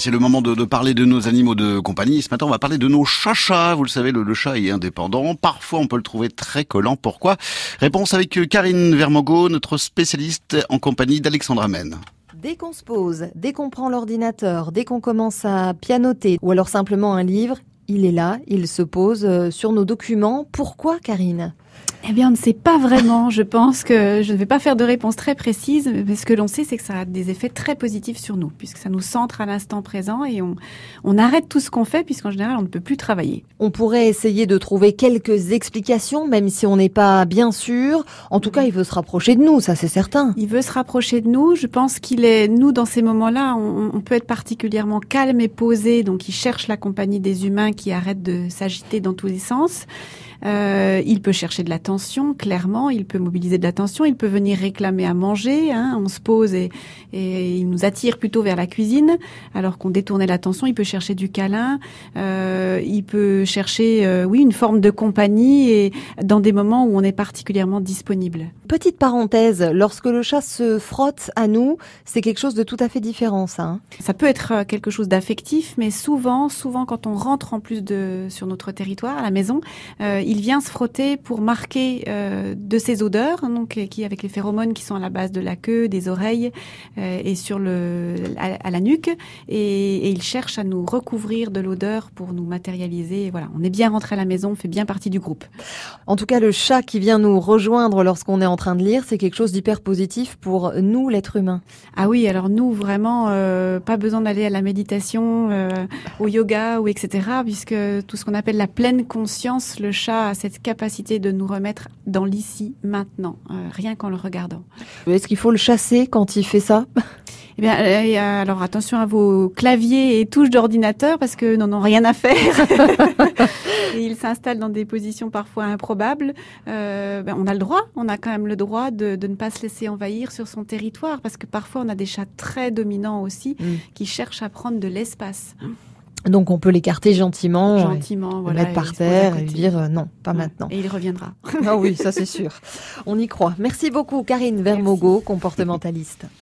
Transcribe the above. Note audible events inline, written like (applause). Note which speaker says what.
Speaker 1: C'est le moment de, parler de nos animaux de compagnie. Ce matin, on va parler de nos chachas. Vous le savez, le, chat est indépendant. Parfois, on peut le trouver très collant. Pourquoi? Réponse avec Karine Vermogo, notre spécialiste en compagnie d'Alexandra Men.
Speaker 2: Dès qu'on se pose, dès qu'on prend l'ordinateur, dès qu'on commence à pianoter ou alors simplement un livre, il est là, il se pose euh, sur nos documents. Pourquoi, Karine?
Speaker 3: Eh bien, on ne sait pas vraiment. Je pense que je ne vais pas faire de réponse très précise, mais ce que l'on sait, c'est que ça a des effets très positifs sur nous, puisque ça nous centre à l'instant présent et on, on arrête tout ce qu'on fait, puisqu'en général, on ne peut plus travailler.
Speaker 2: On pourrait essayer de trouver quelques explications, même si on n'est pas bien sûr. En tout cas, il veut se rapprocher de nous, ça c'est certain.
Speaker 3: Il veut se rapprocher de nous. Je pense qu'il est, nous, dans ces moments-là, on, on peut être particulièrement calme et posé, donc il cherche la compagnie des humains qui arrêtent de s'agiter dans tous les sens. Euh, il peut chercher de l'attention, clairement, il peut mobiliser de l'attention, il peut venir réclamer à manger. Hein, on se pose et, et, il nous attire plutôt vers la cuisine, alors qu'on détournait l'attention. Il peut chercher du câlin, euh, il peut chercher, euh, oui, une forme de compagnie et dans des moments où on est particulièrement disponible.
Speaker 2: Petite parenthèse, lorsque le chat se frotte à nous, c'est quelque chose de tout à fait différent, ça. Hein
Speaker 3: ça peut être quelque chose d'affectif, mais souvent, souvent quand on rentre en plus de sur notre territoire, à la maison, euh, il vient se frotter pour marquer euh, de ses odeurs, donc qui avec les phéromones qui sont à la base de la queue, des oreilles euh, et sur le à, la nuque, et, il cherche à nous recouvrir de l'odeur pour nous matérialiser. voilà, on est bien rentré à la maison, on fait bien partie du groupe.
Speaker 2: En tout cas, le chat qui vient nous rejoindre lorsqu'on est en train de lire, c'est quelque chose d'hyper positif pour nous, l'être humain.
Speaker 3: Ah oui, alors nous vraiment, euh, pas besoin d'aller à la méditation, au yoga ou etc. Puisque tout ce qu'on appelle la pleine conscience, le chat a cette capacité de nous remettre dans l'ici, maintenant, euh, rien qu'en le regardant.
Speaker 2: Est-ce qu'il faut le chasser quand il fait ça?
Speaker 3: Eh bien, euh, alors attention à vos claviers et touches d'ordinateur parce que n'en ont rien à faire. (laughs) et ils s'installent dans des positions parfois improbables. Euh, ben, on a le droit, on a quand même le droit de, ne pas se laisser envahir sur son territoire parce que parfois on a des chats très dominants aussi mm. qui cherchent à prendre de l'espace.
Speaker 2: Donc on peut l'écarter gentiment,
Speaker 3: gentiment,
Speaker 2: le mettre par terre et dire euh, non, pas maintenant.
Speaker 3: Et il reviendra.
Speaker 2: ah oui, ça c'est sûr. (laughs) On y croit. Merci beaucoup Karine Vermogo, comportementaliste.